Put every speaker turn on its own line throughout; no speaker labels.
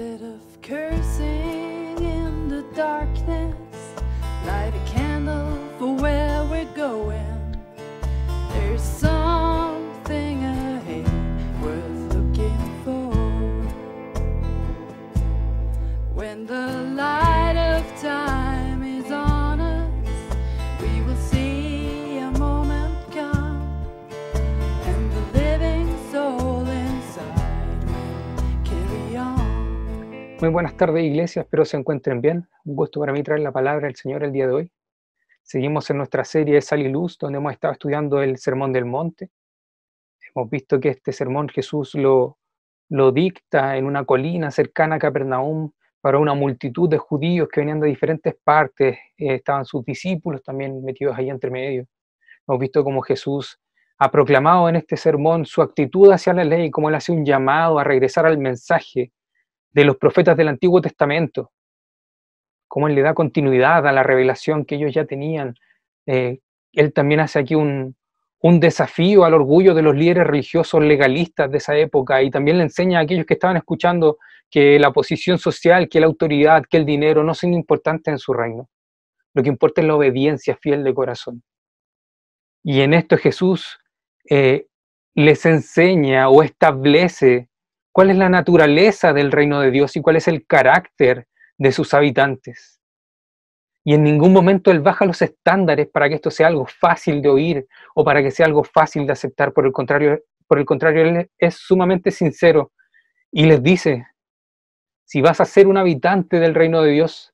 Instead of cursing in the darkness, light a candle for where we're going. There's something ahead worth looking for. When the light
Muy buenas tardes, iglesia. Espero se encuentren bien. Un gusto para mí traer la palabra del Señor el día de hoy. Seguimos en nuestra serie Sal y Luz, donde hemos estado estudiando el Sermón del Monte. Hemos visto que este sermón Jesús lo, lo dicta en una colina cercana a Capernaum para una multitud de judíos que venían de diferentes partes. Eh, estaban sus discípulos también metidos ahí entre medio. Hemos visto cómo Jesús ha proclamado en este sermón su actitud hacia la ley, cómo él hace un llamado a regresar al mensaje de los profetas del Antiguo Testamento, cómo él le da continuidad a la revelación que ellos ya tenían. Eh, él también hace aquí un, un desafío al orgullo de los líderes religiosos legalistas de esa época y también le enseña a aquellos que estaban escuchando que la posición social, que la autoridad, que el dinero no son importantes en su reino. Lo que importa es la obediencia fiel de corazón. Y en esto Jesús eh, les enseña o establece cuál es la naturaleza del reino de Dios y cuál es el carácter de sus habitantes. Y en ningún momento Él baja los estándares para que esto sea algo fácil de oír o para que sea algo fácil de aceptar. Por el contrario, por el contrario Él es sumamente sincero y les dice, si vas a ser un habitante del reino de Dios,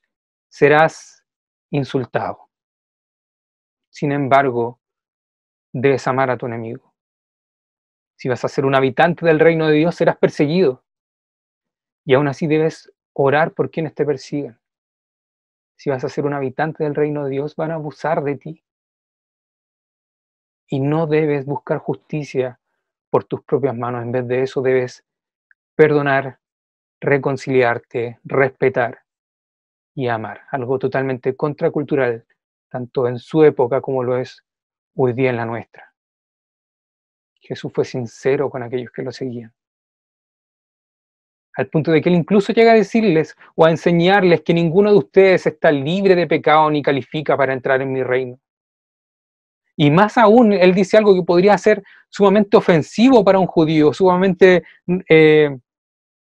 serás insultado. Sin embargo, debes amar a tu enemigo. Si vas a ser un habitante del reino de Dios, serás perseguido. Y aún así debes orar por quienes te persigan. Si vas a ser un habitante del reino de Dios, van a abusar de ti. Y no debes buscar justicia por tus propias manos. En vez de eso, debes perdonar, reconciliarte, respetar y amar. Algo totalmente contracultural, tanto en su época como lo es hoy día en la nuestra. Jesús fue sincero con aquellos que lo seguían. Al punto de que él incluso llega a decirles o a enseñarles que ninguno de ustedes está libre de pecado ni califica para entrar en mi reino. Y más aún, él dice algo que podría ser sumamente ofensivo para un judío, sumamente eh,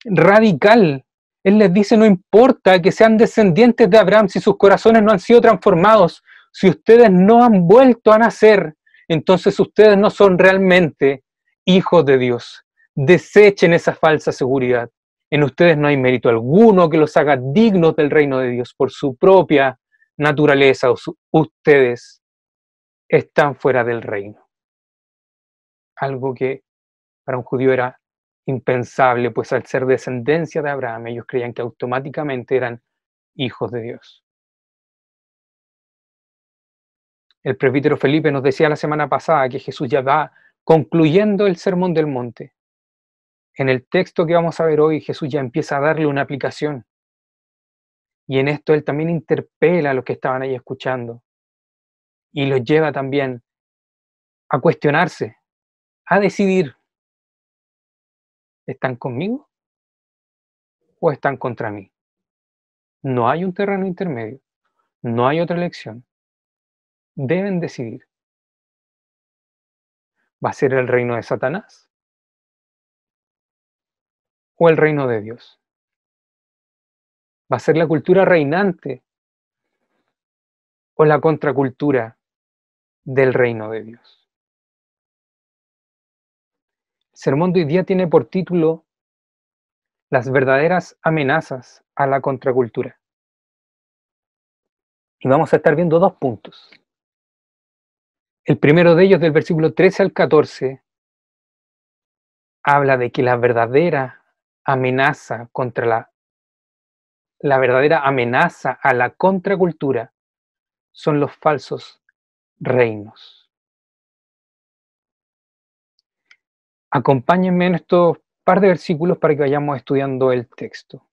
radical. Él les dice, no importa que sean descendientes de Abraham si sus corazones no han sido transformados, si ustedes no han vuelto a nacer, entonces ustedes no son realmente hijos de Dios. Desechen esa falsa seguridad. En ustedes no hay mérito alguno que los haga dignos del reino de Dios por su propia naturaleza. Ustedes están fuera del reino. Algo que para un judío era impensable, pues al ser descendencia de Abraham, ellos creían que automáticamente eran hijos de Dios. El presbítero Felipe nos decía la semana pasada que Jesús ya va concluyendo el sermón del monte. En el texto que vamos a ver hoy, Jesús ya empieza a darle una aplicación. Y en esto él también interpela a los que estaban ahí escuchando. Y los lleva también a cuestionarse, a decidir, ¿están conmigo o están contra mí? No hay un terreno intermedio, no hay otra elección. Deben decidir. ¿Va a ser el reino de Satanás o el reino de Dios? ¿Va a ser la cultura reinante o la contracultura del reino de Dios? El sermón de hoy día tiene por título Las verdaderas amenazas a la contracultura. Y vamos a estar viendo dos puntos. El primero de ellos, del versículo 13 al 14, habla de que la verdadera amenaza contra la, la verdadera amenaza a la contracultura son los falsos reinos. Acompáñenme en estos par de versículos para que vayamos estudiando el texto.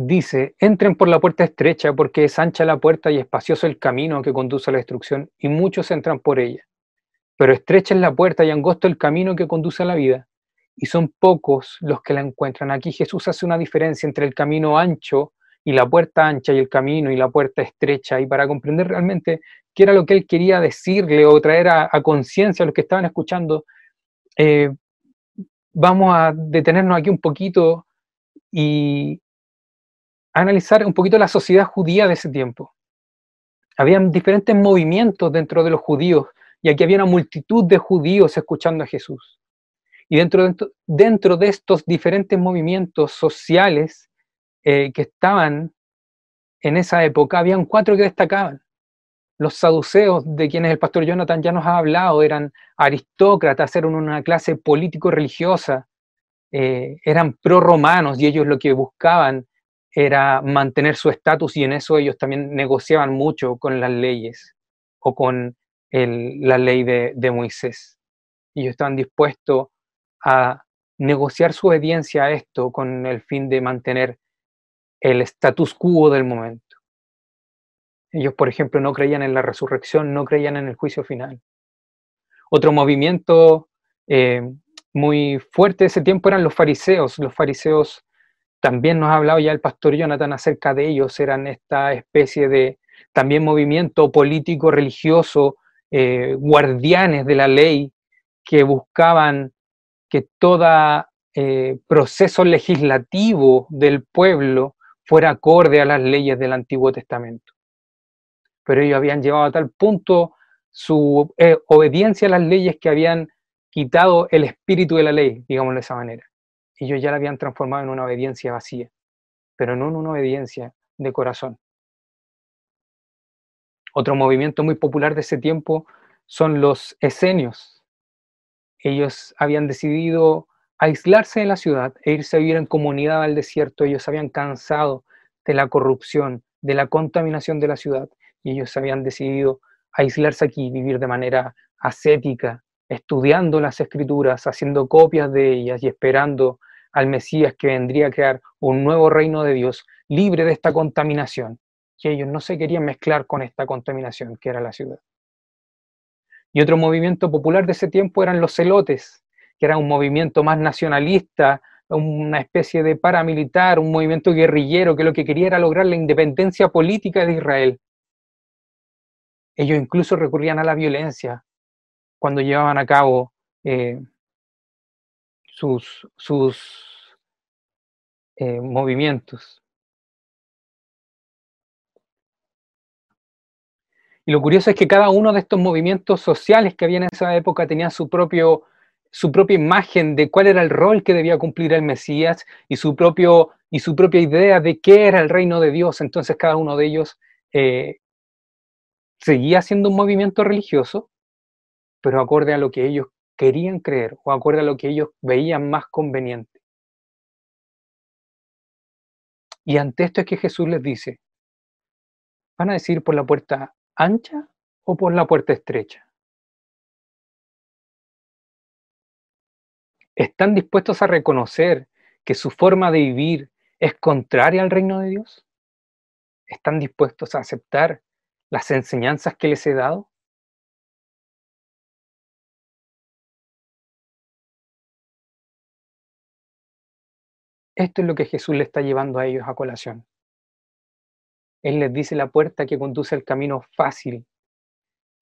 Dice, entren por la puerta estrecha porque es ancha la puerta y espacioso el camino que conduce a la destrucción y muchos entran por ella. Pero estrecha es la puerta y angosto el camino que conduce a la vida y son pocos los que la encuentran. Aquí Jesús hace una diferencia entre el camino ancho y la puerta ancha y el camino y la puerta estrecha, y para comprender realmente qué era lo que él quería decirle o traer a, conciencia a los que estaban escuchando, eh, vamos a detenernos aquí un poquito y analizar un poquito la sociedad judía de ese tiempo. Habían diferentes movimientos dentro de los judíos y aquí había una multitud de judíos escuchando a Jesús. Y dentro de, dentro de estos diferentes movimientos sociales eh, que estaban en esa época, habían cuatro que destacaban. Los saduceos, de quienes el pastor Jonathan ya nos ha hablado, eran aristócratas, eran una clase político-religiosa, eh, eran pro-romanos y ellos lo que buscaban era mantener su estatus y en eso ellos también negociaban mucho con las leyes o con la ley de, Moisés. Ellos estaban dispuestos a negociar su obediencia a esto con el fin de mantener el status quo del momento. Ellos, por ejemplo, no creían en la resurrección, no creían en el juicio final. Otro movimiento eh, muy fuerte de ese tiempo eran los fariseos. Los fariseos, también nos ha hablado ya el pastor Jonathan acerca de ellos, eran esta especie de también movimiento político, religioso, eh, guardianes de la ley que buscaban que todo eh, proceso legislativo del pueblo fuera acorde a las leyes del Antiguo Testamento. Pero ellos habían llevado a tal punto su eh, obediencia a las leyes que habían quitado el espíritu de la ley, digámoslo de esa manera. Ellos ya la habían transformado en una obediencia vacía, pero no en una obediencia de corazón. Otro movimiento muy popular de ese tiempo son los esenios. Ellos habían decidido aislarse de la ciudad e irse a vivir en comunidad al desierto. Ellos habían cansado de la corrupción, de la contaminación de la ciudad y ellos habían decidido aislarse aquí, vivir de manera ascética, estudiando las escrituras, haciendo copias de ellas y esperando al Mesías que vendría a crear un nuevo reino de Dios libre de esta contaminación que ellos no se querían mezclar con esta contaminación que era la ciudad. Y otro movimiento popular de ese tiempo eran los celotes, que era un movimiento más nacionalista, una especie de paramilitar, un movimiento guerrillero que lo que quería era lograr la independencia política de Israel. Ellos incluso recurrían a la violencia cuando llevaban a cabo eh, sus, sus eh, movimientos. Y lo curioso es que cada uno de estos movimientos sociales que había en esa época tenía su, propio, su propia imagen de cuál era el rol que debía cumplir el Mesías y su, propio, y su propia idea de qué era el reino de Dios. Entonces cada uno de ellos eh, seguía siendo un movimiento religioso, pero acorde a lo que ellos querían creer o acorde a lo que ellos veían más conveniente. Y ante esto es que Jesús les dice, van a decir por la puerta ancha o por la puerta estrecha? ¿Están dispuestos a reconocer que su forma de vivir es contraria al reino de Dios? ¿Están dispuestos a aceptar las enseñanzas que les he dado? Esto es lo que Jesús le está llevando a ellos a colación. Él les dice la puerta que conduce al camino fácil,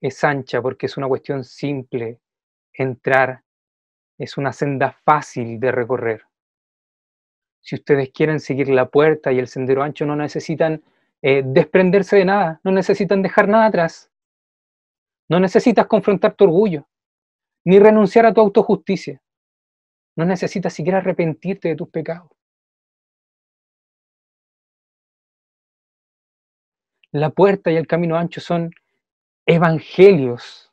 es ancha porque es una cuestión simple entrar, es una senda fácil de recorrer. Si ustedes quieren seguir la puerta y el sendero ancho, no necesitan eh, desprenderse de nada, no necesitan dejar nada atrás. No necesitas confrontar tu orgullo, ni renunciar a tu autojusticia. No necesitas siquiera arrepentirte de tus pecados. La puerta y el camino ancho son evangelios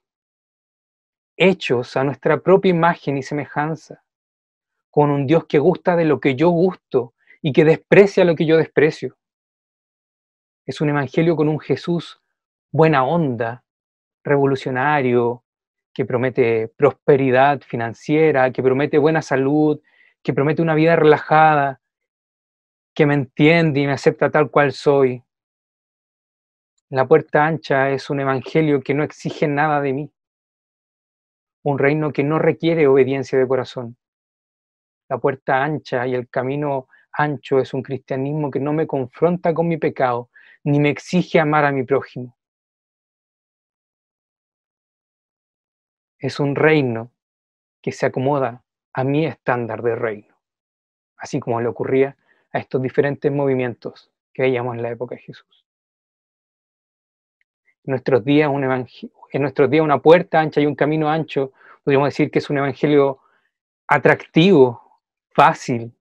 hechos a nuestra propia imagen y semejanza, con un Dios que gusta de lo que yo gusto y que desprecia lo que yo desprecio. Es un evangelio con un Jesús buena onda, revolucionario, que promete prosperidad financiera, que promete buena salud, que promete una vida relajada, que me entiende y me acepta tal cual soy, la puerta ancha es un evangelio que no exige nada de mí, un reino que no requiere obediencia de corazón, La puerta ancha y el camino ancho es un cristianismo que no me confronta con mi pecado, ni me exige amar a mi prójimo. Es un reino que se acomoda a mi estándar de reino, así como le ocurría a estos diferentes movimientos que veíamos en la época de Jesús. En nuestros días, un en nuestros días una puerta ancha y un camino ancho, podríamos decir que es un evangelio atractivo, fácil,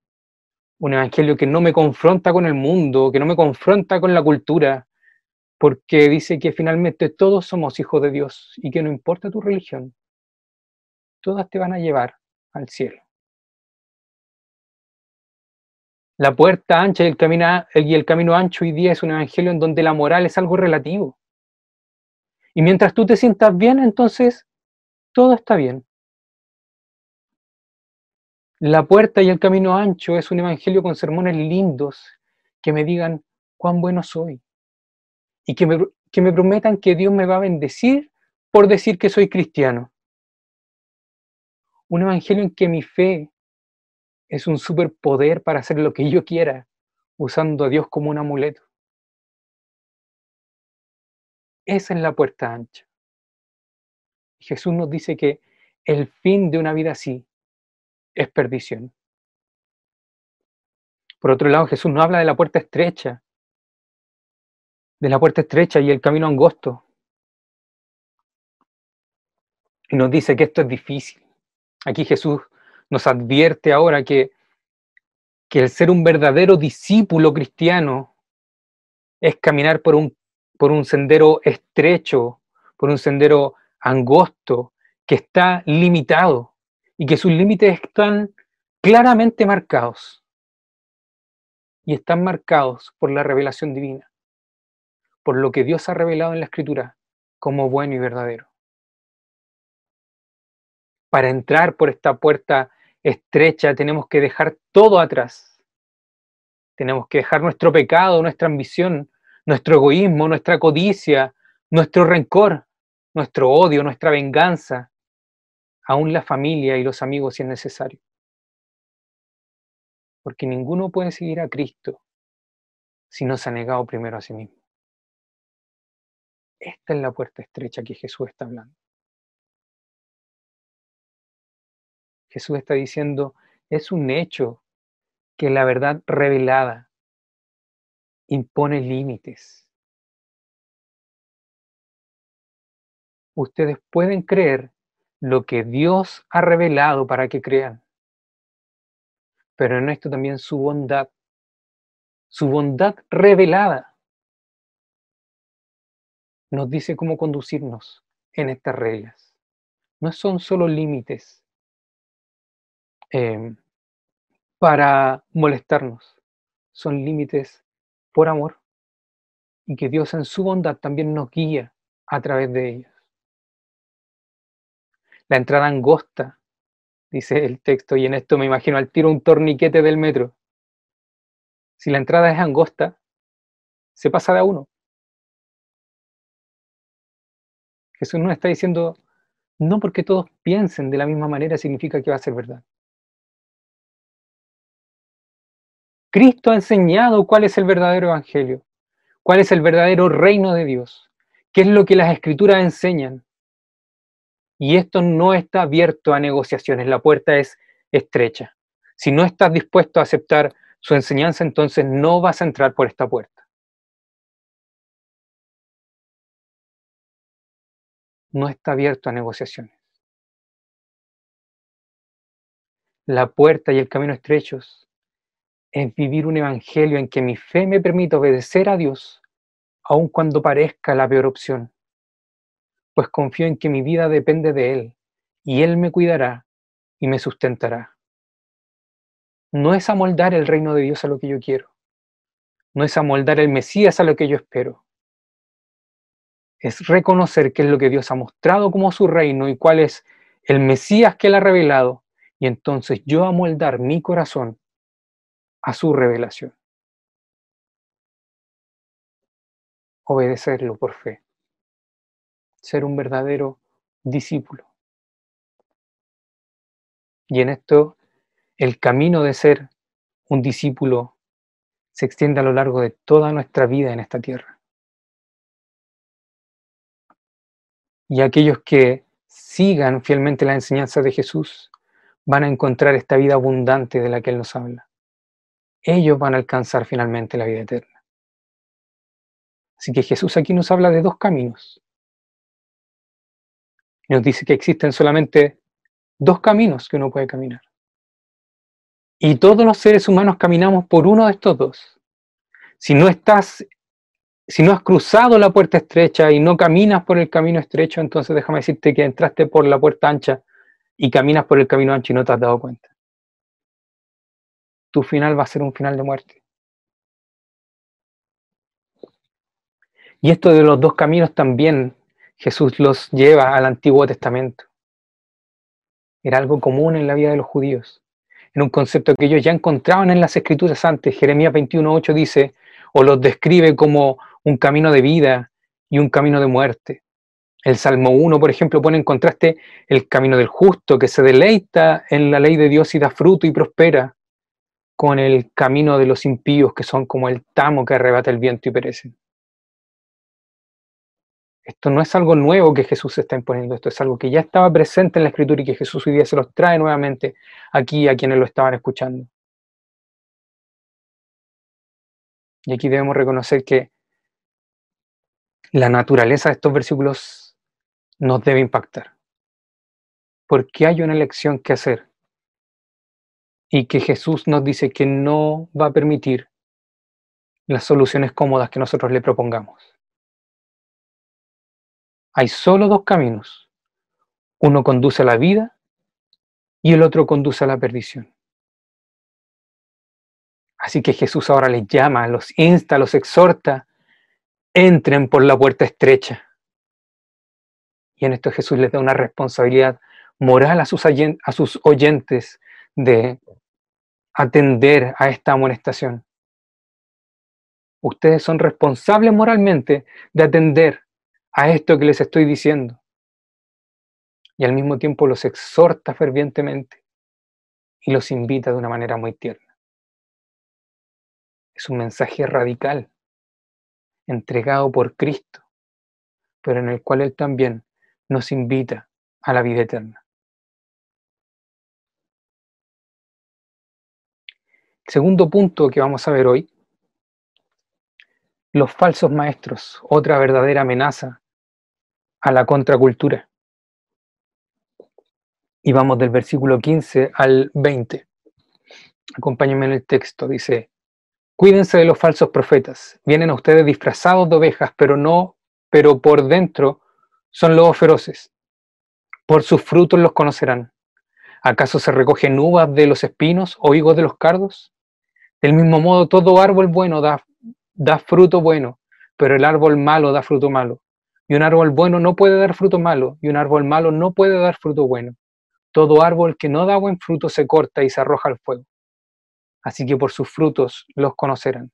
un evangelio que no me confronta con el mundo, que no me confronta con la cultura, porque dice que finalmente todos somos hijos de Dios y que no importa tu religión, todas te van a llevar al cielo. La puerta ancha y el, camino, y el camino ancho hoy día es un evangelio en donde la moral es algo relativo. Y mientras tú te sientas bien, entonces todo está bien. La puerta y el camino ancho es un evangelio con sermones lindos que me digan cuán bueno soy y que me, que me prometan que Dios me va a bendecir por decir que soy cristiano. Un evangelio en que mi fe es un superpoder para hacer lo que yo quiera, usando a Dios como un amuleto. Esa es la puerta ancha. Jesús nos dice que el fin de una vida así es perdición. Por otro lado, Jesús no habla de la puerta estrecha, de la puerta estrecha y el camino angosto. Y nos dice que esto es difícil. Aquí Jesús nos advierte ahora que, que el ser un verdadero discípulo cristiano es caminar por un, por un sendero estrecho, por un sendero angosto, que está limitado y que sus límites están claramente marcados. Y están marcados por la revelación divina, por lo que Dios ha revelado en la Escritura como bueno y verdadero. Para entrar por esta puerta estrecha tenemos que dejar todo atrás. Tenemos que dejar nuestro pecado, nuestra ambición, nuestro egoísmo, nuestra codicia, nuestro rencor, nuestro odio, nuestra venganza, aún la familia y los amigos si es necesario. Porque ninguno puede seguir a Cristo si no se ha negado primero a sí mismo. Esta es la puerta estrecha que Jesús está hablando. Jesús está diciendo, es un hecho que la verdad revelada impone límites. Ustedes pueden creer lo que Dios ha revelado para que crean. Pero en esto también su bondad, su bondad revelada, nos dice cómo conducirnos en estas reglas. No son solo límites em, para molestarnos, son límites por amor y que Dios en su bondad también nos guía a través de ellos. La entrada angosta, dice el texto, y en esto me imagino al tiro un torniquete del metro. Si la entrada es angosta, se pasa de a uno. Jesús nos está diciendo, no porque todos piensen de la misma manera significa que va a ser verdad. Cristo ha enseñado cuál es el verdadero evangelio, cuál es el verdadero reino de Dios, qué es lo que las escrituras enseñan, y esto no está abierto a negociaciones, la puerta es estrecha. Si no estás dispuesto a aceptar su enseñanza, entonces no vas a entrar por esta puerta. No está abierto a negociaciones. La puerta y el camino estrechos es vivir un evangelio en que mi fe me permita obedecer a Dios, aun cuando parezca la peor opción pues confío en que mi vida depende de Él, y Él me cuidará y me sustentará. No es amoldar el reino de Dios a lo que yo quiero, no es amoldar el Mesías a lo que yo espero. Es reconocer qué es lo que Dios ha mostrado como su reino y cuál es el Mesías que Él ha revelado, y entonces yo amoldar mi corazón a su revelación. Obedecerlo por fe ser un verdadero discípulo. Y en esto el camino de ser un discípulo se extiende a lo largo de toda nuestra vida en esta tierra. Y aquellos que sigan fielmente la enseñanza de Jesús van a encontrar esta vida abundante de la que Él nos habla. Ellos van a alcanzar finalmente la vida eterna. Así que Jesús aquí nos habla de dos caminos. Nos dice que existen solamente dos caminos que uno puede caminar. Y todos los seres humanos caminamos por uno de estos dos. Si no estás, si no has cruzado la puerta estrecha y no caminas por el camino estrecho, entonces déjame decirte que entraste por la puerta ancha y caminas por el camino ancho y no te has dado cuenta. Tu final va a ser un final de muerte. Y esto de los dos caminos también Jesús los lleva al Antiguo Testamento. Era algo común en la vida de los judíos. En un concepto que ellos ya encontraban en las escrituras antes. Jeremías 21.8 dice, o los describe como un camino de vida y un camino de muerte. El Salmo 1, por ejemplo, pone en contraste el camino del justo, que se deleita en la ley de Dios y da fruto y prospera, con el camino de los impíos, que son como el tamo que arrebata el viento y perecen. Esto no es algo nuevo que Jesús está imponiendo, esto es algo que ya estaba presente en la Escritura y que Jesús hoy día se los trae nuevamente aquí a quienes lo estaban escuchando. Y aquí debemos reconocer que la naturaleza de estos versículos nos debe impactar. Porque hay una elección que hacer y que Jesús nos dice que no va a permitir las soluciones cómodas que nosotros le propongamos. Hay solo dos caminos. Uno conduce a la vida y el otro conduce a la perdición. Así que Jesús ahora les llama, los insta, los exhorta, entren por la puerta estrecha. Y en esto Jesús les da una responsabilidad moral a sus, a sus oyentes de atender a esta amonestación. Ustedes son responsables moralmente de atender a esto que les estoy diciendo. Y al mismo tiempo los exhorta fervientemente y los invita de una manera muy tierna. Es un mensaje radical, entregado por Cristo, pero en el cual Él también nos invita a la vida eterna. Segundo punto que vamos a ver hoy, los falsos maestros, otra verdadera amenaza a la contracultura. Y vamos del versículo 15 al 20. Acompáñenme en el texto, dice, cuídense de los falsos profetas, vienen a ustedes disfrazados de ovejas, pero no, pero por dentro son lobos feroces. Por sus frutos los conocerán. ¿Acaso se recogen uvas de los espinos o higos de los cardos? Del mismo modo, todo árbol bueno da, da fruto bueno, pero el árbol malo da fruto malo. Y un árbol bueno no puede dar fruto malo, y un árbol malo no puede dar fruto bueno. Todo árbol que no da buen fruto se corta y se arroja al fuego. Así que por sus frutos los conocerán.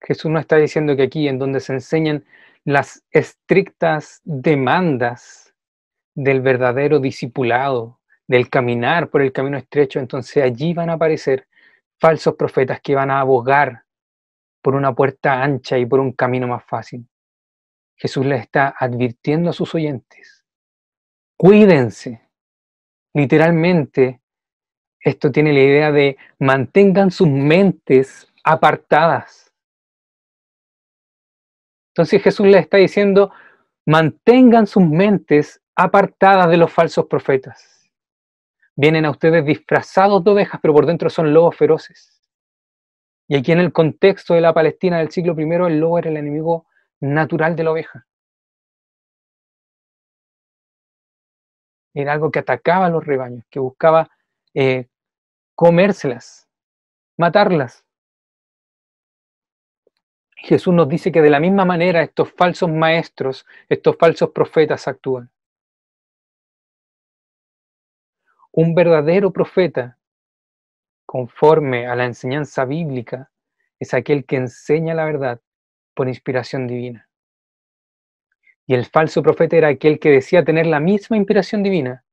Jesús no está diciendo que aquí, en donde se enseñan las estrictas demandas del verdadero discipulado, del caminar por el camino estrecho, entonces allí van a aparecer falsos profetas que van a abogar por una puerta ancha y por un camino más fácil. Jesús les está advirtiendo a sus oyentes, cuídense. Literalmente, esto tiene la idea de mantengan sus mentes apartadas entonces Jesús les está diciendo, mantengan sus mentes apartadas de los falsos profetas. Vienen a ustedes disfrazados de ovejas, pero por dentro son lobos feroces. Y aquí en el contexto de la Palestina del siglo I, el lobo era el enemigo natural de la oveja. Era algo que atacaba a los rebaños, que buscaba eh, comérselas, matarlas. Jesús nos dice que de la misma manera estos falsos maestros, estos falsos profetas actúan. Un verdadero profeta, conforme a la enseñanza bíblica, es aquel que enseña la verdad por inspiración divina. Y el falso profeta era aquel que decía tener la misma inspiración divina,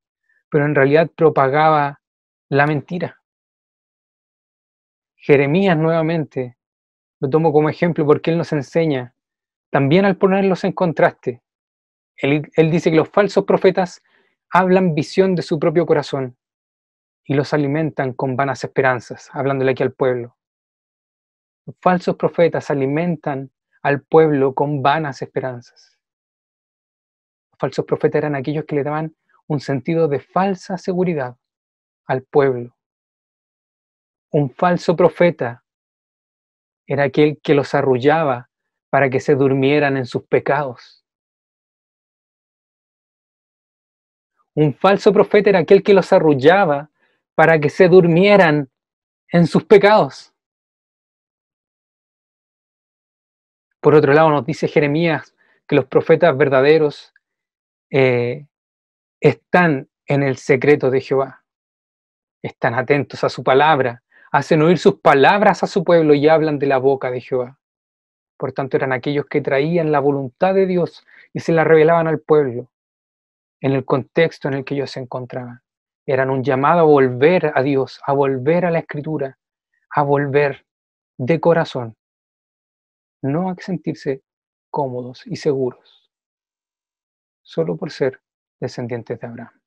pero en realidad propagaba la mentira. Jeremías nuevamente, lo tomo como ejemplo porque él nos enseña, también al ponerlos en contraste, él, dice que los falsos profetas hablan visión de su propio corazón y los alimentan con vanas esperanzas, hablándole aquí al pueblo. Los falsos profetas alimentan al pueblo con vanas esperanzas. Los falsos profetas eran aquellos que le daban un sentido de falsa seguridad al pueblo. Un falso profeta era aquel que los arrullaba para que se durmieran en sus pecados. Un falso profeta era aquel que los arrullaba para que se durmieran en sus pecados. Por otro lado, nos dice Jeremías que los profetas verdaderos eh, están en el secreto de Jehová, están atentos a su palabra, hacen oír sus palabras a su pueblo y hablan de la boca de Jehová. Por tanto, eran aquellos que traían la voluntad de Dios y se la revelaban al pueblo en el contexto en el que ellos se encontraban. Eran un llamado a volver a Dios, a volver a la escritura, a volver de corazón, no a sentirse cómodos y seguros, solo por ser descendientes de Abraham.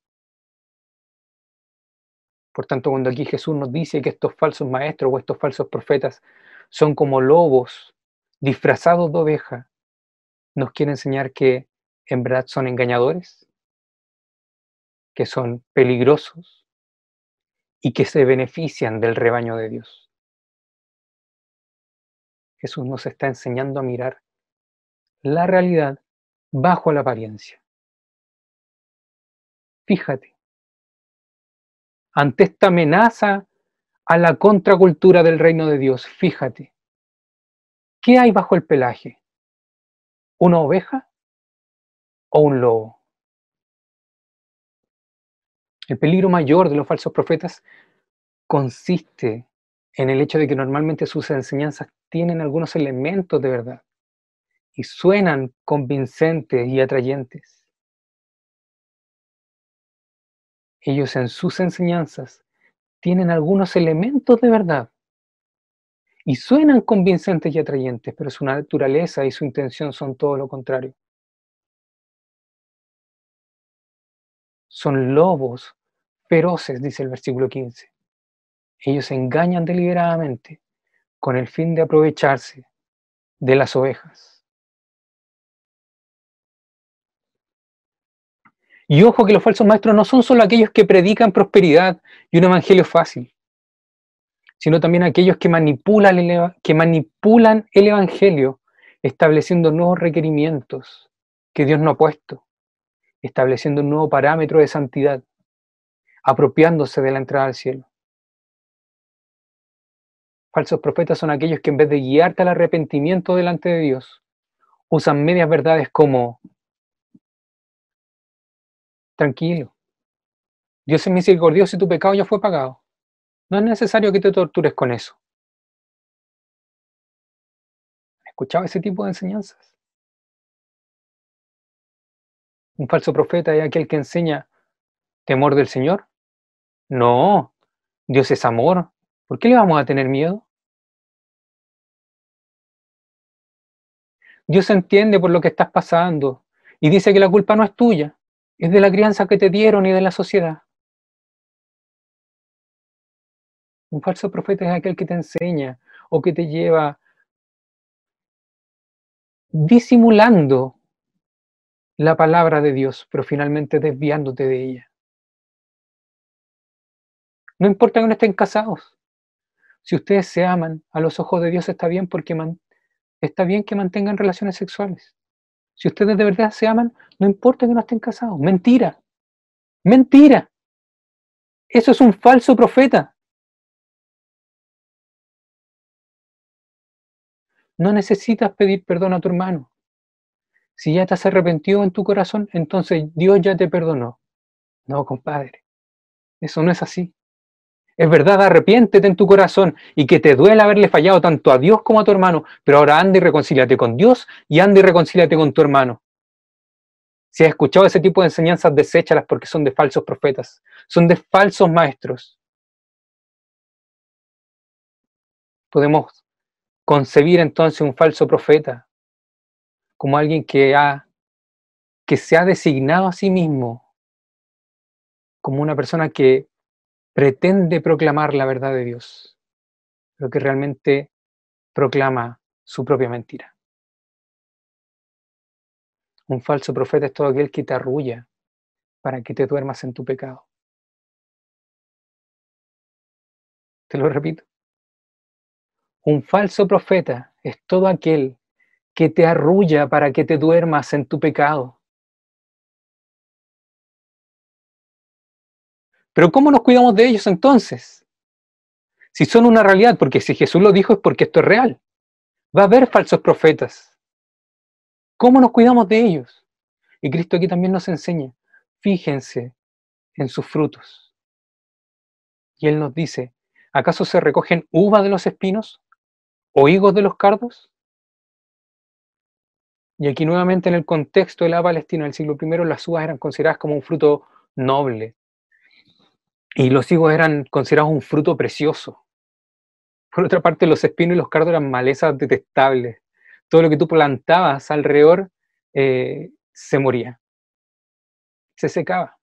Por tanto, cuando aquí Jesús nos dice que estos falsos maestros o estos falsos profetas son como lobos disfrazados de oveja, nos quiere enseñar que en verdad son engañadores, que son peligrosos y que se benefician del rebaño de Dios. Jesús nos está enseñando a mirar la realidad bajo la apariencia. Fíjate, ante esta amenaza a la contracultura del reino de Dios, fíjate, ¿qué hay bajo el pelaje? ¿Una oveja o un lobo? El peligro mayor de los falsos profetas consiste en el hecho de que normalmente sus enseñanzas tienen algunos elementos de verdad y suenan convincentes y atrayentes. ellos en sus enseñanzas tienen algunos elementos de verdad y suenan convincentes y atrayentes, pero su naturaleza y su intención son todo lo contrario. Son lobos feroces, dice el versículo 15. Ellos engañan deliberadamente con el fin de aprovecharse de las ovejas. Y ojo que los falsos maestros no son solo aquellos que predican prosperidad y un evangelio fácil, sino también aquellos que manipulan el, que manipulan el evangelio estableciendo nuevos requerimientos que Dios no ha puesto, estableciendo un nuevo parámetro de santidad, apropiándose de la entrada al cielo. Falsos profetas son aquellos que en vez de guiarte al arrepentimiento delante de Dios, usan medias verdades como Tranquilo. Dios es misericordioso y tu pecado ya fue pagado. No es necesario que te tortures con eso. ¿Escuchaba ese tipo de enseñanzas? Un falso profeta es aquel que enseña temor del Señor. No, Dios es amor. ¿Por qué le vamos a tener miedo? Dios entiende por lo que estás pasando y dice que la culpa no es tuya es de la crianza que te dieron y de la sociedad. Un falso profeta es aquel que te enseña o que te lleva disimulando la palabra de Dios, pero finalmente desviándote de ella. No importa que no estén casados. Si ustedes se aman, a los ojos de Dios está bien porque está bien que mantengan relaciones sexuales. Si ustedes de verdad se aman, no importa que no estén casados. Mentira. Mentira. Eso es un falso profeta. No necesitas pedir perdón a tu hermano. Si ya te has arrepentido en tu corazón, entonces Dios ya te perdonó. No, compadre. Eso no es así. Es verdad, arrepiéntete en tu corazón y que te duele haberle fallado tanto a Dios como a tu hermano, pero ahora anda y reconcíliate con Dios y anda y reconcíliate con tu hermano. Si has escuchado ese tipo de enseñanzas, deséchalas porque son de falsos profetas, son de falsos maestros. Podemos concebir entonces un falso profeta como alguien que, ha, que se ha designado a sí mismo como una persona que pretende proclamar la verdad de Dios, pero que realmente proclama su propia mentira. Un falso profeta es todo aquel que te arrulla para que te duermas en tu pecado. Te lo repito. Un falso profeta es todo aquel que te arrulla para que te duermas en tu pecado. Pero ¿cómo nos cuidamos de ellos entonces? Si son una realidad, porque si Jesús lo dijo es porque esto es real. Va a haber falsos profetas. ¿Cómo nos cuidamos de ellos? Y Cristo aquí también nos enseña, fíjense en sus frutos. Y Él nos dice, ¿acaso se recogen uvas de los espinos o higos de los cardos? Y aquí nuevamente en el contexto de la Palestina del siglo I, las uvas eran consideradas como un fruto noble. Y los higos eran considerados un fruto precioso. Por otra parte, los espinos y los cardos eran malezas detestables. Todo lo que tú plantabas alrededor eh, se moría, se secaba.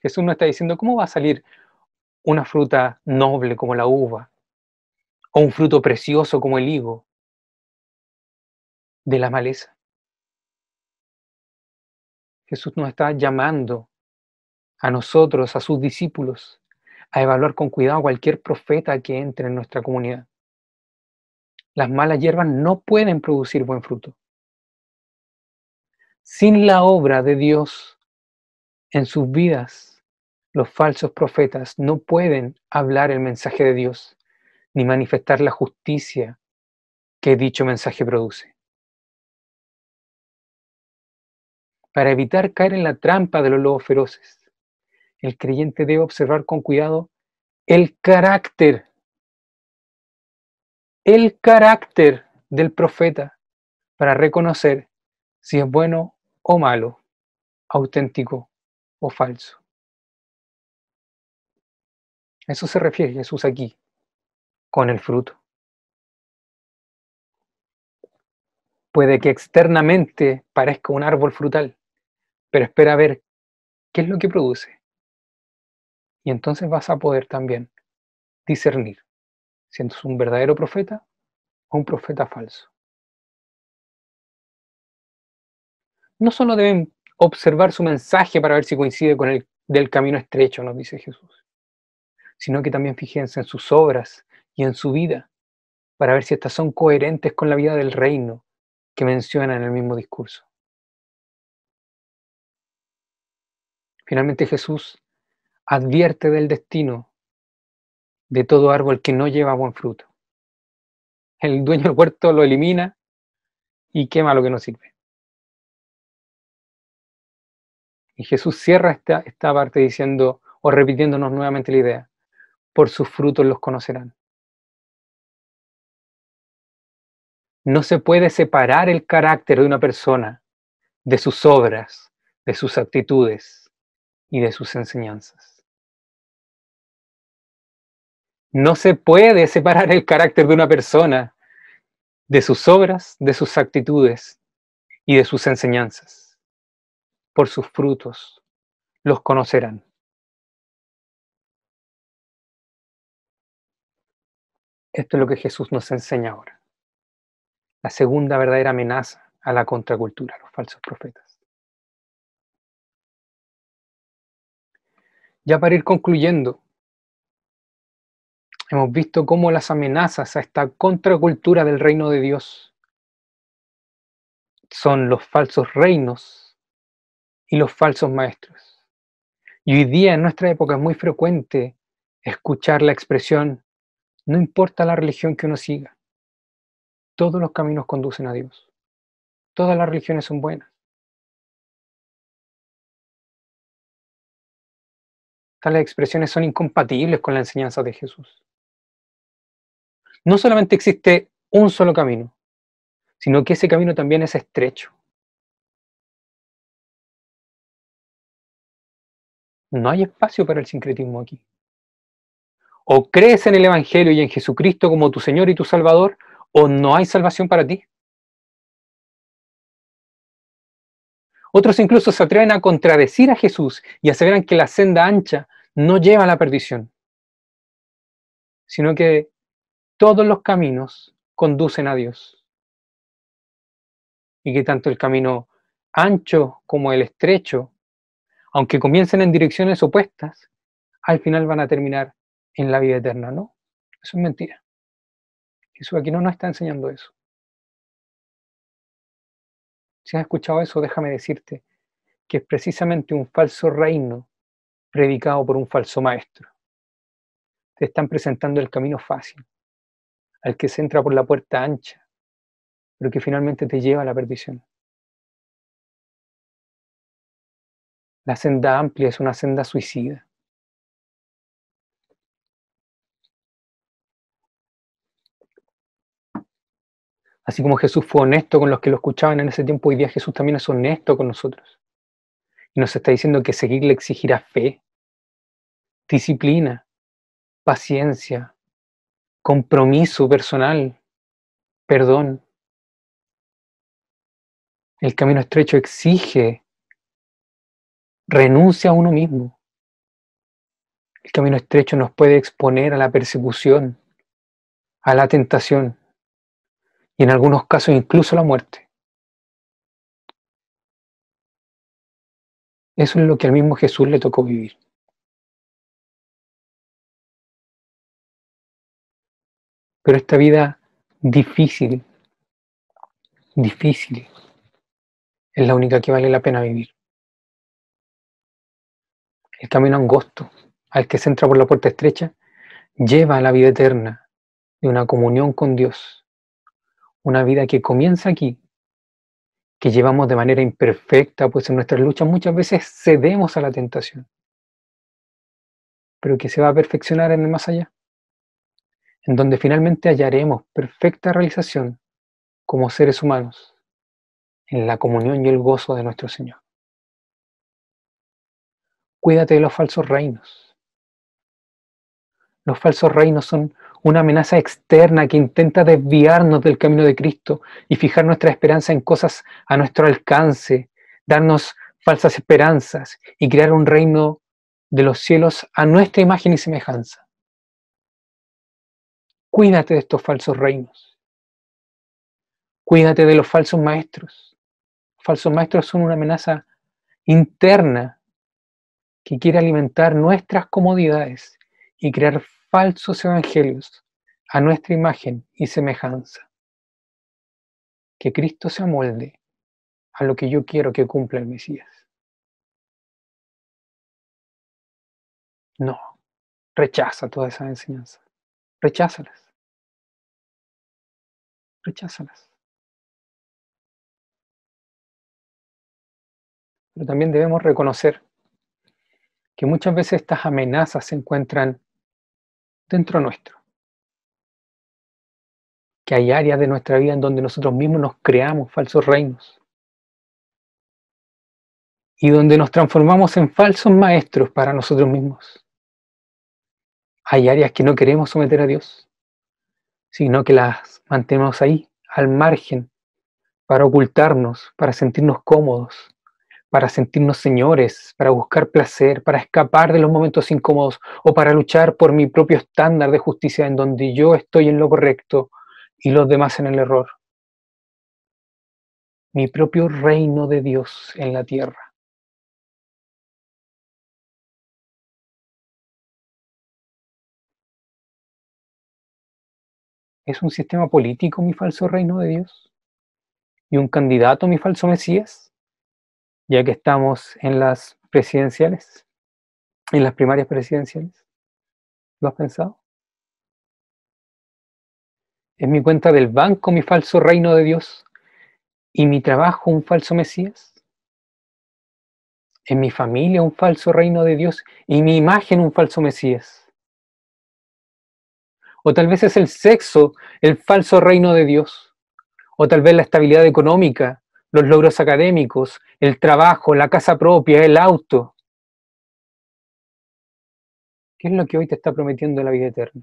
Jesús nos está diciendo, ¿cómo va a salir una fruta noble como la uva? O un fruto precioso como el higo de la maleza. Jesús nos está llamando a nosotros, a sus discípulos, a evaluar con cuidado a cualquier profeta que entre en nuestra comunidad. Las malas hierbas no pueden producir buen fruto. Sin la obra de Dios en sus vidas, los falsos profetas no pueden hablar el mensaje de Dios ni manifestar la justicia que dicho mensaje produce. Para evitar caer en la trampa de los lobos feroces, el creyente debe observar con cuidado el carácter, el carácter del profeta para reconocer si es bueno o malo, auténtico o falso. A eso se refiere Jesús aquí, con el fruto. Puede que externamente parezca un árbol frutal, pero espera ver qué es lo que produce. Y entonces vas a poder también discernir si es un verdadero profeta o un profeta falso. No solo deben observar su mensaje para ver si coincide con el del camino estrecho, nos dice Jesús, sino que también fíjense en sus obras y en su vida para ver si estas son coherentes con la vida del reino que menciona en el mismo discurso. Finalmente Jesús advierte del destino de todo árbol que no lleva buen fruto. El dueño del huerto lo elimina y quema lo que no sirve. Y Jesús cierra esta, esta parte diciendo o repitiéndonos nuevamente la idea, por sus frutos los conocerán. No se puede separar el carácter de una persona de sus obras, de sus actitudes y de sus enseñanzas. No se puede separar el carácter de una persona de sus obras, de sus actitudes y de sus enseñanzas. Por sus frutos los conocerán. Esto es lo que Jesús nos enseña ahora. La segunda verdadera amenaza a la contracultura, a los falsos profetas. Ya para ir concluyendo, Hemos visto cómo las amenazas a esta contracultura del reino de Dios son los falsos reinos y los falsos maestros. Y hoy día en nuestra época es muy frecuente escuchar la expresión, no importa la religión que uno siga, todos los caminos conducen a Dios. Todas las religiones son buenas. Tales expresiones son incompatibles con la enseñanza de Jesús no solamente existe un solo camino, sino que ese camino también es estrecho. No hay espacio para el sincretismo aquí. O crees en el Evangelio y en Jesucristo como tu Señor y tu Salvador, o no hay salvación para ti. Otros incluso se atreven a contradecir a Jesús y aseveran que la senda ancha no lleva a la perdición, sino que todos los caminos conducen a Dios. Y que tanto el camino ancho como el estrecho, aunque comiencen en direcciones opuestas, al final van a terminar en la vida eterna, ¿no? Eso es mentira. Jesús aquí no nos está enseñando eso. Si has escuchado eso, déjame decirte que es precisamente un falso reino predicado por un falso maestro. Te están presentando el camino fácil, al que se entra por la puerta ancha, pero que finalmente te lleva a la perdición. La senda amplia es una senda suicida. Así como Jesús fue honesto con los que lo escuchaban en ese tiempo, hoy día Jesús también es honesto con nosotros. Y nos está diciendo que seguirle exigirá fe, disciplina, paciencia, compromiso personal, perdón. El camino estrecho exige renuncia a uno mismo. El camino estrecho nos puede exponer a la persecución, a la tentación y en algunos casos incluso la muerte. Eso es lo que al mismo Jesús le tocó vivir. Pero esta vida difícil, difícil, es la única que vale la pena vivir. El camino angosto al que se entra por la puerta estrecha lleva a la vida eterna de una comunión con Dios una vida que comienza aquí, que llevamos de manera imperfecta, pues en nuestras luchas muchas veces cedemos a la tentación, pero que se va a perfeccionar en el más allá, en donde finalmente hallaremos perfecta realización como seres humanos, en la comunión y el gozo de nuestro Señor. Cuídate de los falsos reinos. Los falsos reinos son una amenaza externa que intenta desviarnos del camino de Cristo y fijar nuestra esperanza en cosas a nuestro alcance, darnos falsas esperanzas y crear un reino de los cielos a nuestra imagen y semejanza. Cuídate de estos falsos reinos. Cuídate de los falsos maestros. Falsos maestros son una amenaza interna que quiere alimentar nuestras comodidades y crear falsos evangelios a nuestra imagen y semejanza. Que Cristo se amolde a lo que yo quiero que cumpla el Mesías. No, rechaza todas esas enseñanzas. Recházalas. Recházalas. Pero también debemos reconocer que muchas veces estas amenazas se encuentran dentro nuestro. Que hay áreas de nuestra vida en donde nosotros mismos nos creamos falsos reinos. Y donde nos transformamos en falsos maestros para nosotros mismos. Hay áreas que no queremos someter a Dios, sino que las mantenemos ahí, al margen, para ocultarnos, para sentirnos cómodos, para sentirnos señores, para buscar placer, para escapar de los momentos incómodos o para luchar por mi propio estándar de justicia en donde yo estoy en lo correcto y los demás en el error. Mi propio reino de Dios en la tierra. ¿Es un sistema político mi falso reino de Dios? ¿Y un candidato mi falso Mesías? ya que estamos en las presidenciales, en las primarias presidenciales? ¿Lo has pensado? ¿Es mi cuenta del banco mi falso reino de Dios y mi trabajo un falso Mesías? ¿Es mi familia un falso reino de Dios y mi imagen un falso Mesías? O tal vez es el sexo el falso reino de Dios. O tal vez la estabilidad económica los logros académicos, el trabajo, la casa propia, el auto. ¿Qué es lo que hoy te está prometiendo la vida eterna?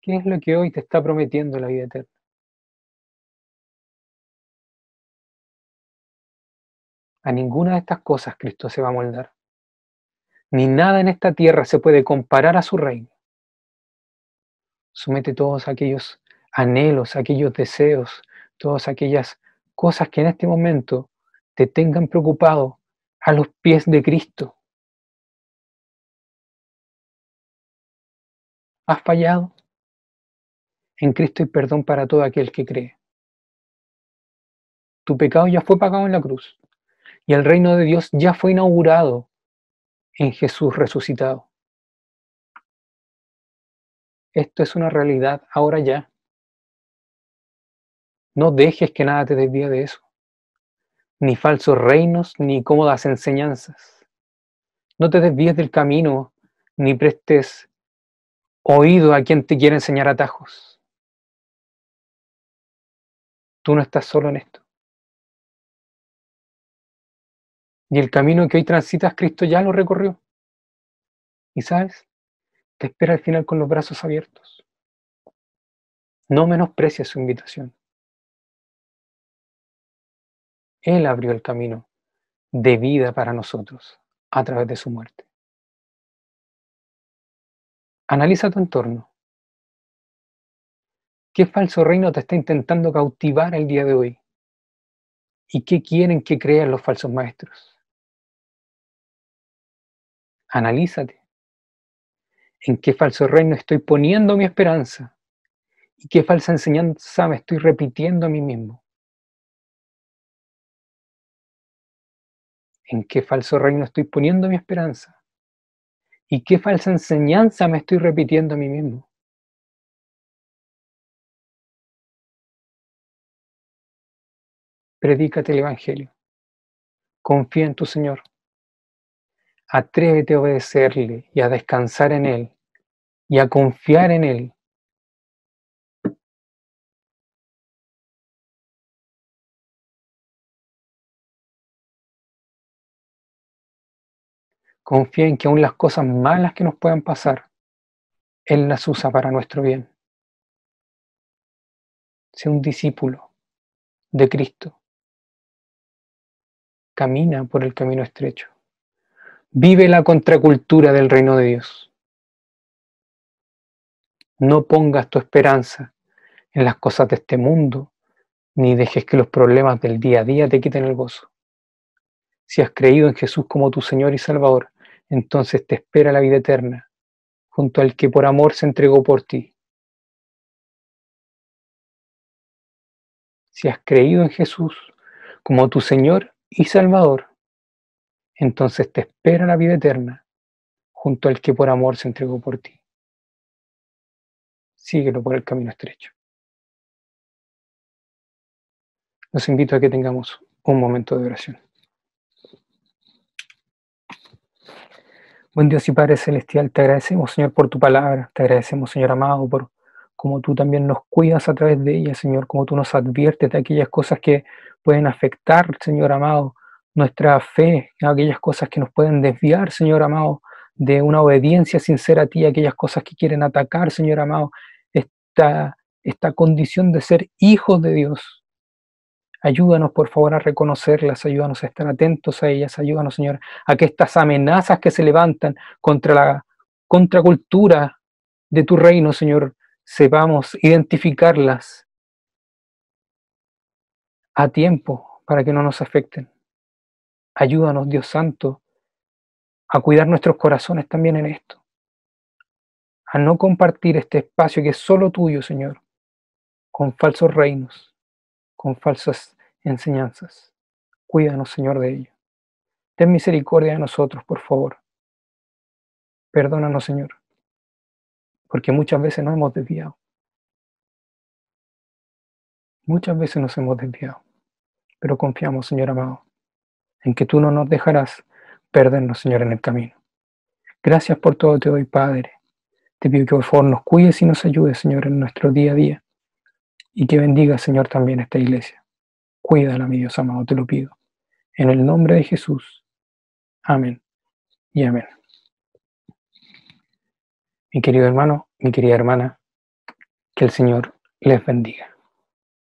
¿Qué es lo que hoy te está prometiendo la vida eterna? A ninguna de estas cosas Cristo se va a moldar. Ni nada en esta tierra se puede comparar a su reino. Somete todos aquellos anhelos, aquellos deseos, todas aquellas cosas que en este momento te tengan preocupado a los pies de Cristo. ¿Has fallado? En Cristo hay perdón para todo aquel que cree. Tu pecado ya fue pagado en la cruz y el reino de Dios ya fue inaugurado en Jesús resucitado. Esto es una realidad ahora ya. No dejes que nada te desvíe de eso. Ni falsos reinos, ni cómodas enseñanzas. No te desvíes del camino, ni prestes oído a quien te quiere enseñar atajos. Tú no estás solo en esto. Y el camino que hoy transitas, Cristo ya lo recorrió. Y sabes, te espera al final con los brazos abiertos. No menosprecies su invitación. Él abrió el camino de vida para nosotros a través de su muerte. Analiza tu entorno. ¿Qué falso reino te está intentando cautivar el día de hoy? ¿Y qué quieren que crean los falsos maestros? Analízate. ¿En qué falso reino estoy poniendo mi esperanza? ¿Y qué falsa enseñanza me estoy repitiendo a mí mismo? ¿En qué falso reino estoy poniendo mi esperanza? ¿Y qué falsa enseñanza me estoy repitiendo a mí mismo? Predícate el Evangelio. Confía en tu Señor. Atrévete a obedecerle y a descansar en Él y a confiar en Él. Confía en que aún las cosas malas que nos puedan pasar, Él las usa para nuestro bien. Sea un discípulo de Cristo. Camina por el camino estrecho. Vive la contracultura del reino de Dios. No pongas tu esperanza en las cosas de este mundo, ni dejes que los problemas del día a día te quiten el gozo. Si has creído en Jesús como tu Señor y Salvador, entonces te espera la vida eterna, junto al que por amor se entregó por ti. Si has creído en Jesús como tu Señor y Salvador, entonces te espera la vida eterna junto al que por amor se entregó por ti. Síguelo por el camino estrecho. Los invito a que tengamos un momento de oración. Buen Dios y Padre Celestial, te agradecemos, Señor, por tu palabra. Te agradecemos, Señor amado, por cómo tú también nos cuidas a través de ella, Señor, como tú nos adviertes de aquellas cosas que pueden afectar, Señor amado, nuestra fe, aquellas cosas que nos pueden desviar, Señor amado, de una obediencia sincera a ti, aquellas cosas que quieren atacar, Señor amado, esta, esta condición de ser hijos de Dios. Ayúdanos, por favor, a reconocerlas, ayúdanos a estar atentos a ellas, ayúdanos, Señor, a que estas amenazas que se levantan contra la contracultura de tu reino, Señor, sepamos identificarlas a tiempo para que no nos afecten. Ayúdanos, Dios Santo, a cuidar nuestros corazones también en esto. A no compartir este espacio que es solo tuyo, Señor, con falsos reinos, con falsas enseñanzas. Cuídanos, Señor, de ello. Ten misericordia de nosotros, por favor. Perdónanos, Señor, porque muchas veces nos hemos desviado. Muchas veces nos hemos desviado, pero confiamos, Señor amado, en que tú no nos dejarás perdernos, Señor, en el camino. Gracias por todo te doy, Padre. Te pido que por favor nos cuides y nos ayudes, Señor, en nuestro día a día. Y que bendiga, Señor, también esta iglesia. Cuídala, mi Dios amado, te lo pido. En el nombre de Jesús. Amén y amén. Mi querido hermano, mi querida hermana, que el Señor les bendiga.